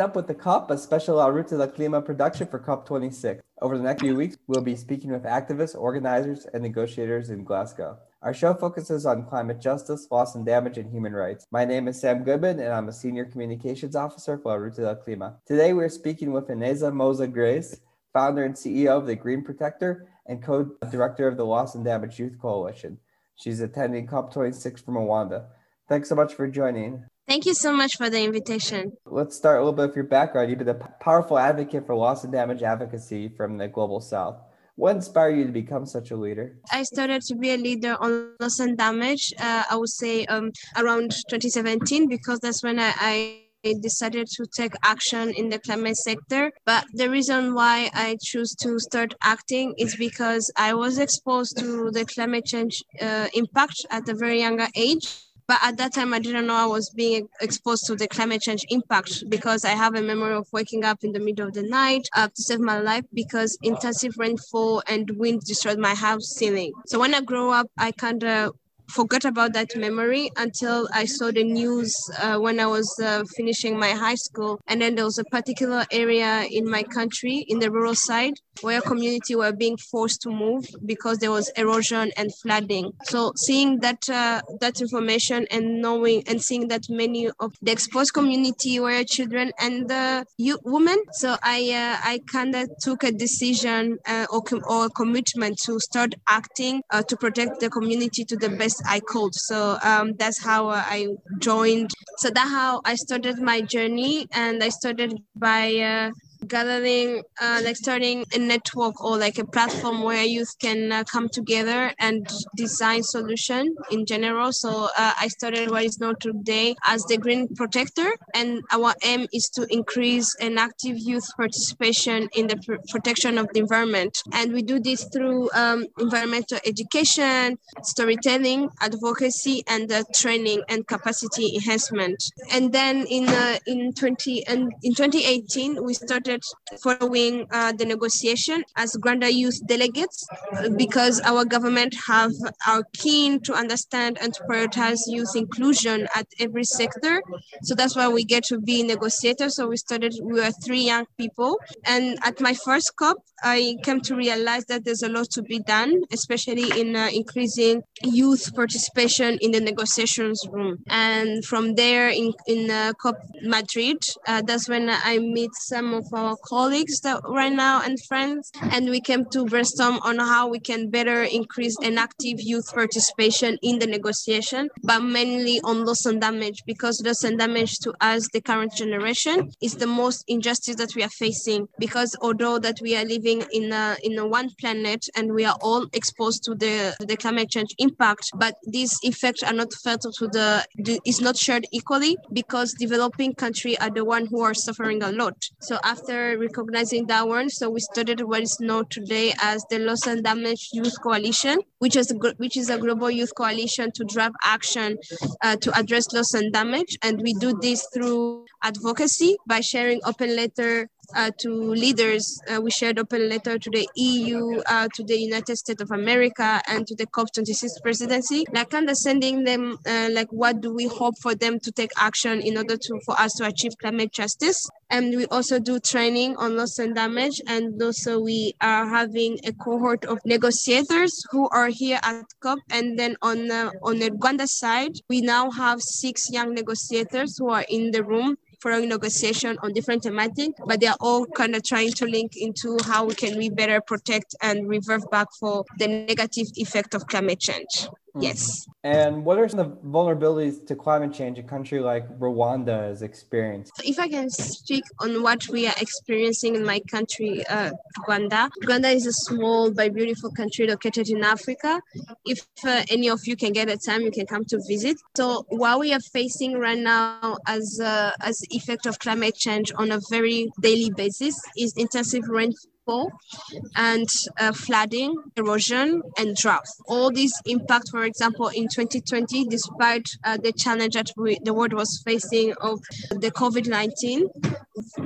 Up with the COP, a special La Ruta del Clima production for COP26. Over the next few weeks, we'll be speaking with activists, organizers, and negotiators in Glasgow. Our show focuses on climate justice, loss and damage, and human rights. My name is Sam Goodman, and I'm a senior communications officer for La Ruta del Clima. Today, we're speaking with Ineza Moza Grace, founder and CEO of the Green Protector and co-director of the Loss and Damage Youth Coalition. She's attending COP26 from Rwanda. Thanks so much for joining. Thank you so much for the invitation. Let's start a little bit with your background. You've been a powerful advocate for loss and damage advocacy from the global south. What inspired you to become such a leader? I started to be a leader on loss and damage, uh, I would say um, around 2017, because that's when I, I decided to take action in the climate sector. But the reason why I choose to start acting is because I was exposed to the climate change uh, impact at a very younger age. But at that time, I didn't know I was being exposed to the climate change impact because I have a memory of waking up in the middle of the night uh, to save my life because intensive rainfall and wind destroyed my house ceiling. So when I grew up, I kind of forgot about that memory until I saw the news uh, when I was uh, finishing my high school. And then there was a particular area in my country, in the rural side, where community were being forced to move because there was erosion and flooding. So seeing that uh, that information and knowing and seeing that many of the exposed community were children and uh, you, women, so I uh, I kind of took a decision uh, or, com- or commitment to start acting to protect the community to the best I could. So um, that's how I joined. So that's how I started my journey, and I started by uh, gathering uh, like starting a network or like a platform where youth can uh, come together and design solution in general. So uh, i started what is known today as the green protector and our aim is to increase an active youth participation in the pr- protection of the environment. And we do this through um, environmental education storytelling advocacy and uh, training and capacity enhancement. And then in uh, in 20 and in 2018 we started started following uh, the negotiation as Rwanda youth delegates because our government have are keen to understand and to prioritize youth inclusion at every sector. So that's why we get to be negotiators. So we started, we were three young people. And at my first COP, I came to realize that there's a lot to be done, especially in uh, increasing youth participation in the negotiations room. And from there in, in uh, COP Madrid, uh, that's when I meet some of our colleagues that right now and friends, and we came to brainstorm on how we can better increase an active youth participation in the negotiation, but mainly on loss and damage, because loss and damage to us, the current generation, is the most injustice that we are facing. Because although that we are living in a in a one planet and we are all exposed to the the climate change impact, but these effects are not felt to the, is not shared equally because developing country are the one who are suffering a lot. So after after recognizing that one, so we started what is known today as the Loss and Damage Youth Coalition, which is a, which is a global youth coalition to drive action uh, to address loss and damage. And we do this through advocacy by sharing open letter uh, to leaders. Uh, we shared open letter to the EU, uh, to the United States of America, and to the COP26 presidency, like understanding them, uh, like what do we hope for them to take action in order to for us to achieve climate justice. And we also do training on loss and damage, and also we are having a cohort of negotiators who are here at COP. And then on the, on the Rwanda side, we now have six young negotiators who are in the room following negotiation on different thematics, but they are all kind of trying to link into how we can we better protect and revert back for the negative effect of climate change. Yes. And what are some of the vulnerabilities to climate change a country like Rwanda is experiencing? If I can speak on what we are experiencing in my country, uh, Rwanda. Rwanda is a small but beautiful country located in Africa. If uh, any of you can get a time, you can come to visit. So what we are facing right now as uh, as effect of climate change on a very daily basis is intensive rain and uh, flooding, erosion, and drought. All these impact, for example, in 2020, despite uh, the challenge that we, the world was facing of the COVID-19,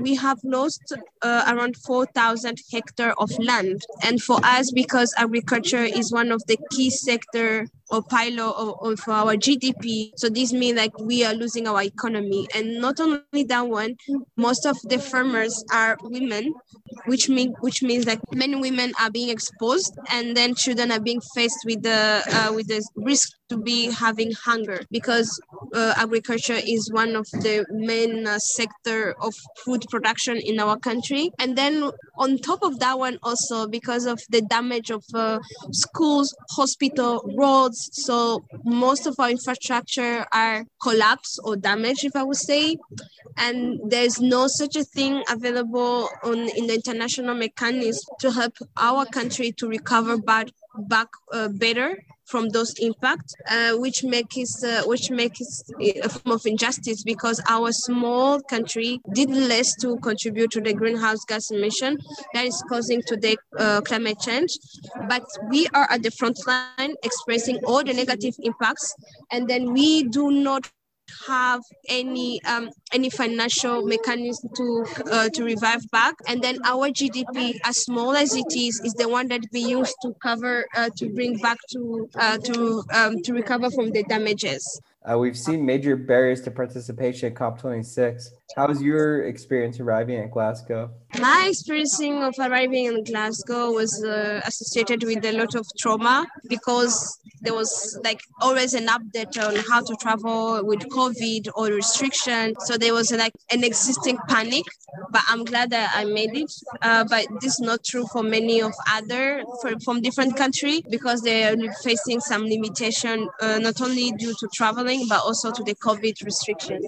we have lost uh, around 4,000 hectares of land. And for us, because agriculture is one of the key sector or pilot of, of our GDP. So this means like we are losing our economy. And not only that one, most of the farmers are women, which mean which means like many women are being exposed, and then children are being faced with the uh, with the risk to be having hunger because uh, agriculture is one of the main uh, sector of food production in our country. And then on top of that one also because of the damage of uh, schools hospital roads so most of our infrastructure are collapsed or damaged if i would say. And there's no such a thing available on in the international mechanism to help our country to recover back back uh, better from those impacts, uh, which makes uh, which makes a form of injustice because our small country did less to contribute to the greenhouse gas emission that is causing today uh, climate change. But we are at the front line expressing all the negative impacts, and then we do not have any um, any financial mechanism to uh, to revive back and then our gdp as small as it is is the one that we use to cover uh, to bring back to uh, to um, to recover from the damages uh, we've seen major barriers to participation at COP26. How was your experience arriving at Glasgow? My experiencing of arriving in Glasgow was uh, associated with a lot of trauma because there was like always an update on how to travel with COVID or restriction. So there was like an existing panic, but I'm glad that I made it. Uh, but this is not true for many of other for, from different country because they are facing some limitation, uh, not only due to traveling, but also to the COVID restriction.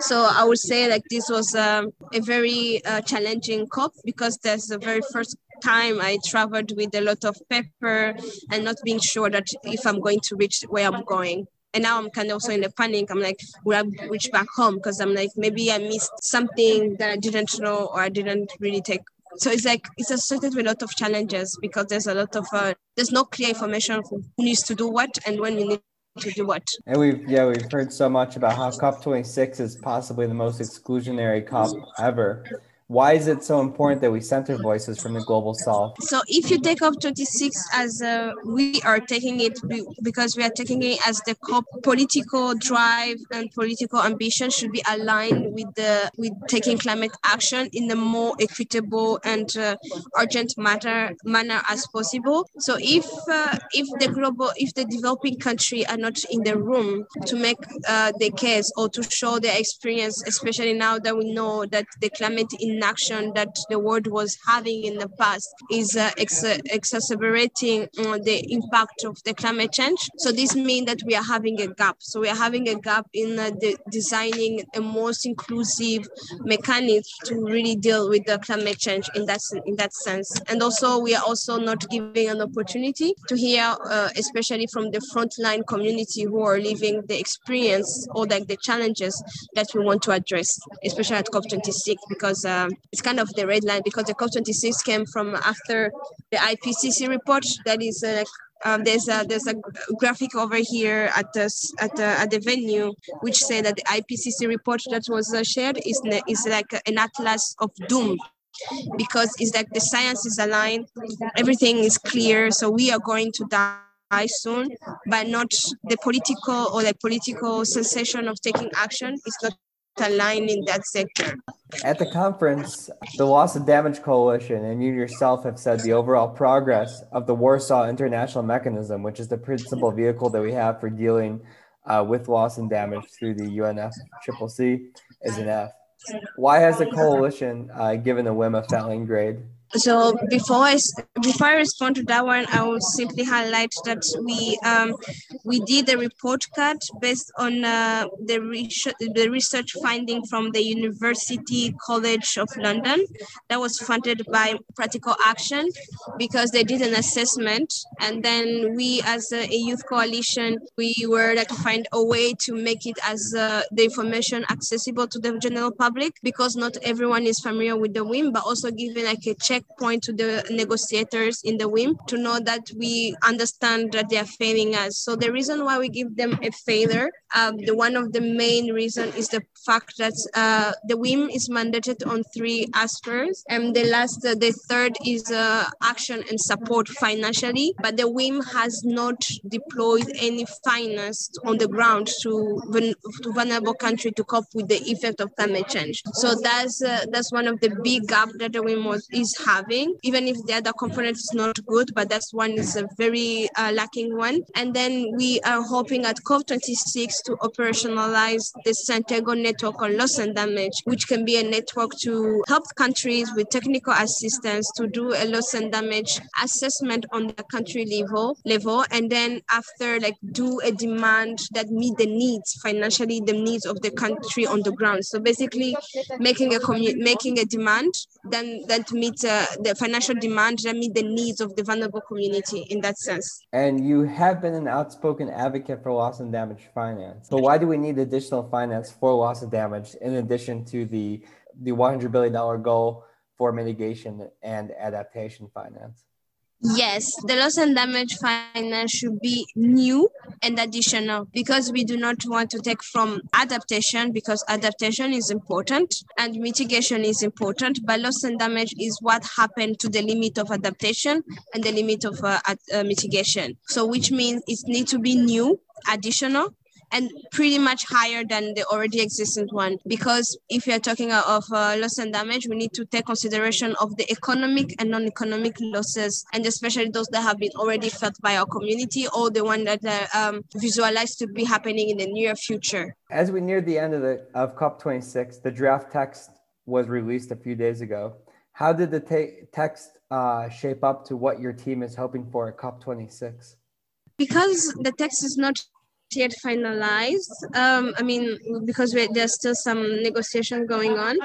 So I would say like this was um, a very uh, challenging COP because that's the very first time I traveled with a lot of paper and not being sure that if I'm going to reach where I'm going. And now I'm kind of also in a panic. I'm like, will I reach back home? Because I'm like, maybe I missed something that I didn't know or I didn't really take. So it's like it's associated with a lot of challenges because there's a lot of uh, there's no clear information who needs to do what and when we need to do what. And we've yeah we've heard so much about how COP26 is possibly the most exclusionary COP ever why is it so important that we center voices from the global south? So if you take COP 26 as uh, we are taking it because we are taking it as the political drive and political ambition should be aligned with the with taking climate action in a more equitable and uh, urgent matter manner as possible. So if uh, if the global if the developing country are not in the room to make uh, the case or to show their experience especially now that we know that the climate in inaction that the world was having in the past is uh, ex- exacerbating uh, the impact of the climate change. So this means that we are having a gap. So we are having a gap in uh, the designing a most inclusive mechanism to really deal with the climate change in that in that sense. And also we are also not giving an opportunity to hear, uh, especially from the frontline community who are living the experience or like the challenges that we want to address, especially at COP26, because uh, um, it's kind of the red line because the COP26 came from after the IPCC report. That is uh, um, there's a there's a graphic over here at the at the at the venue which say that the IPCC report that was uh, shared is is like an atlas of doom because it's like the science is aligned, everything is clear, so we are going to die soon, but not the political or the political sensation of taking action is not aligned in that sector. At the conference, the Loss and Damage Coalition and you yourself have said the overall progress of the Warsaw International Mechanism, which is the principal vehicle that we have for dealing uh, with loss and damage through the UNFCCC, is an F. Why has the coalition uh, given the WIM a failing grade? So before I before I respond to that one, I will simply highlight that we um, we did a report card based on uh, the research the research finding from the University College of London that was funded by Practical Action because they did an assessment. And then we as a, youth coalition we were like to find a way to make it as uh, the information accessible to the general public because not everyone is familiar with the WIM but also giving like a check point to the negotiators in the WIM to know that we understand that they are failing us. So the reason why we give them a failure, um, the one of the main reason is the fact that uh, the WIM is mandated on three aspects, and the last, uh, the third is uh, action and support financially, but the WIM has not deployed any finance on the ground to, to vulnerable country to cope with the effect of climate change. So that's uh, that's one of the big gap that the WIM is having, even if the other component is not good, but that's one is a very uh, lacking one. And then we are hoping at COP26 to operationalize the Santiago network on loss and damage, which can be a network to help countries with technical assistance to do a loss and damage assessment on the country level level and then after like do a demand that meet the needs financially the needs of the country on the ground so basically making a commu- making a demand then that meet uh, the financial demand that meet the needs of the vulnerable community in that sense. And you have been an outspoken advocate for loss and damage finance. But why do we need additional finance for loss and damage in addition to the the 100 billion dollar goal for mitigation and adaptation finance Yes, the loss and damage finance should be new and additional because we do not want to take from adaptation because adaptation is important and mitigation is important, but loss and damage is what happened to the limit of adaptation and the limit of uh, uh, mitigation. So, which means it needs to be new, additional, and pretty much higher than the already existing one. Because if you're talking of uh, loss and damage, we need to take consideration of the economic and non-economic losses, and especially those that have been already felt by our community or the one that are um, visualized to be happening in the near future. As we near the end of the of COP26, the draft text was released a few days ago. How did the te- text uh, shape up to what your team is hoping for at COP26? Because the text is not yet finalized. Um, I mean, because there's still some negotiation going on.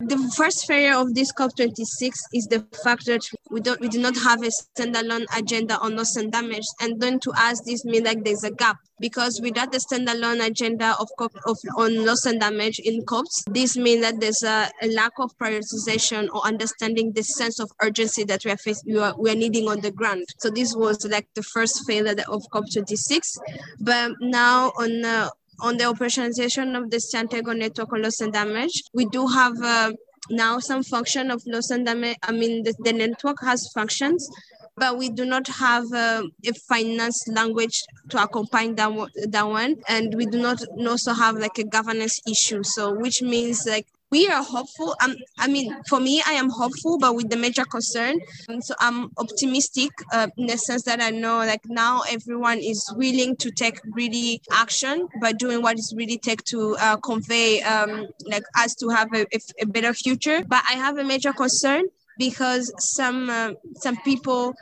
The first failure of this COP26 is the fact that we don't we do not have a standalone agenda on loss and damage. And then to us, this means like there's a gap because without the standalone agenda of, COP, of on loss and damage in COPs, this means that there's a, a, lack of prioritization or understanding the sense of urgency that we are, face, we are we are needing on the ground. So this was like the first failure of COP26. But now on uh, on the operationalization of the Santiago network on loss and damage. We do have uh, now some function of loss and damage. I mean, the, the network has functions, but we do not have uh, a finance language to accompany that, that one. And we do not also have like a governance issue. So, which means like we are hopeful. Um, I mean, for me, I am hopeful, but with the major concern. Um, so I'm optimistic uh, in the sense that I know like now everyone is willing to take really action by doing what is really take to uh, convey um, like us to have a, a, better future. But I have a major concern because some uh, some people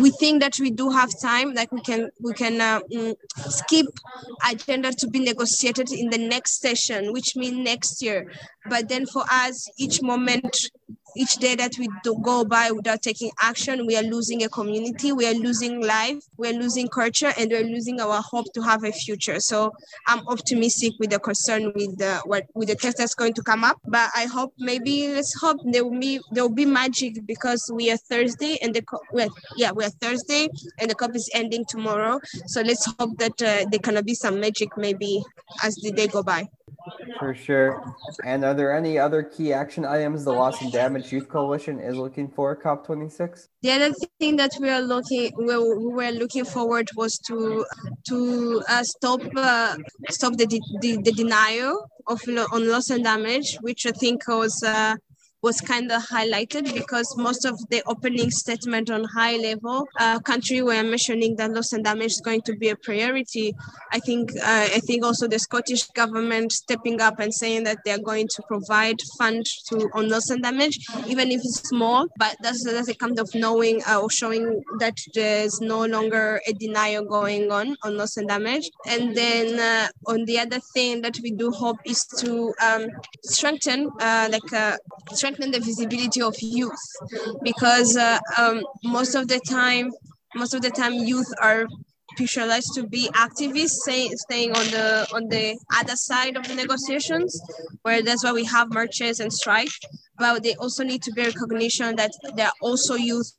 we think that we do have time like we can we can uh, mm, skip agenda to be negotiated in the next session which means next year. But then for us each moment each day that we go by without taking action, we are losing a community, we are losing life, we are losing culture, and we're losing our hope to have a future. So I'm optimistic with the concern with the what with the test that's going to come up. But I hope maybe let's hope there will be there will be magic because we are Thursday and the well, yeah we are Thursday and the COP is ending tomorrow. So let's hope that uh, there can be some magic maybe as the day go by. For sure. And are there any other key action items the Loss and Damage Youth Coalition is looking for COP26? The other thing that we are looking we were looking forward was to to uh, stop uh, stop the, the, the denial of on loss and damage, which I think was uh, was kind of highlighted because most of the opening statement on high level uh, country were mentioning that loss and damage is going to be a priority. I think uh, I think also the Scottish government stepping up and saying that they are going to provide funds to on loss and damage, even if it's small. But that's that's a kind of knowing uh, or showing that there's no longer a denial going on on loss and damage. And then uh, on the other thing that we do hope is to um, strengthen uh, like uh, strengthen the visibility of youth because uh, um, most of the time most of the time youth are specialized to be activists, say, staying on the on the other side of the negotiations, where that's why we have marches and strike. But they also need to be recognition that they're also youth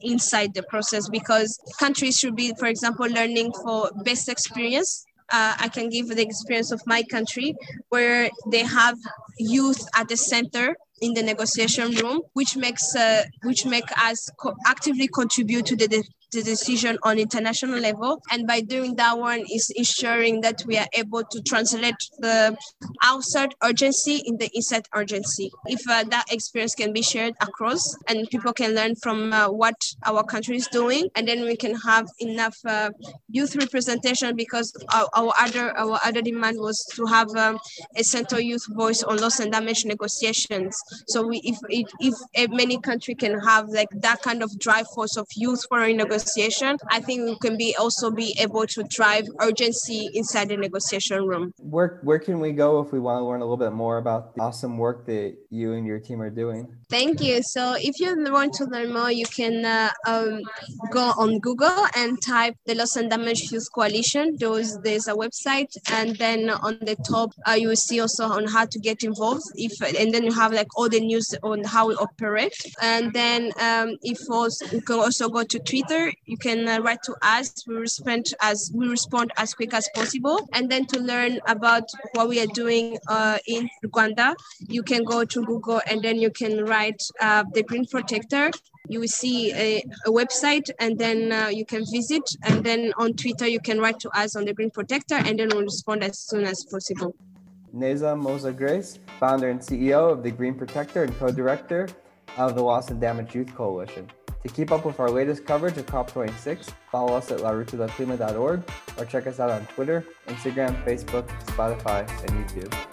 inside the process because countries should be, for example, learning for best experience. Uh, I can give the experience of my country where they have youth at the center in the negotiation room, which makes uh, which make us co- actively contribute to the, de- the decision on international level. And by doing that one is ensuring that we are able to translate the outside urgency in the inside urgency. If uh, that experience can be shared across and people can learn from uh, what our country is doing, and then we can have enough uh, youth representation because our, our other our other demand was to have um, a central youth voice on loss and damage negotiations. So we, if, if, if many country can have like that kind of drive force of youth for a negotiation, I think we can be also be able to drive urgency inside the negotiation room. Where where can we go if we want to learn a little bit more about the awesome work that you and your team are doing? Thank you. So if you want to learn more, you can uh, um, go on Google and type the Loss and Damage Youth Coalition. There's, there's a website, and then on the top uh, you will see also on how to get involved. If and then you have like all the news on how we operate. And then um, if also you can also go to Twitter, you can uh, write to us. We respond as we respond as quick as possible. And then to learn about what we are doing uh, in Rwanda, you can go to Google and then you can write uh, the Green Protector. You will see a, a website and then uh, you can visit. And then on Twitter, you can write to us on the Green Protector and then we'll respond as soon as possible. Neza Moza Grace, founder and CEO of the Green Protector and co-director of the Loss and Damage Youth Coalition. To keep up with our latest coverage of COP26, follow us at laruta.clima.org or check us out on Twitter, Instagram, Facebook, Spotify, and YouTube.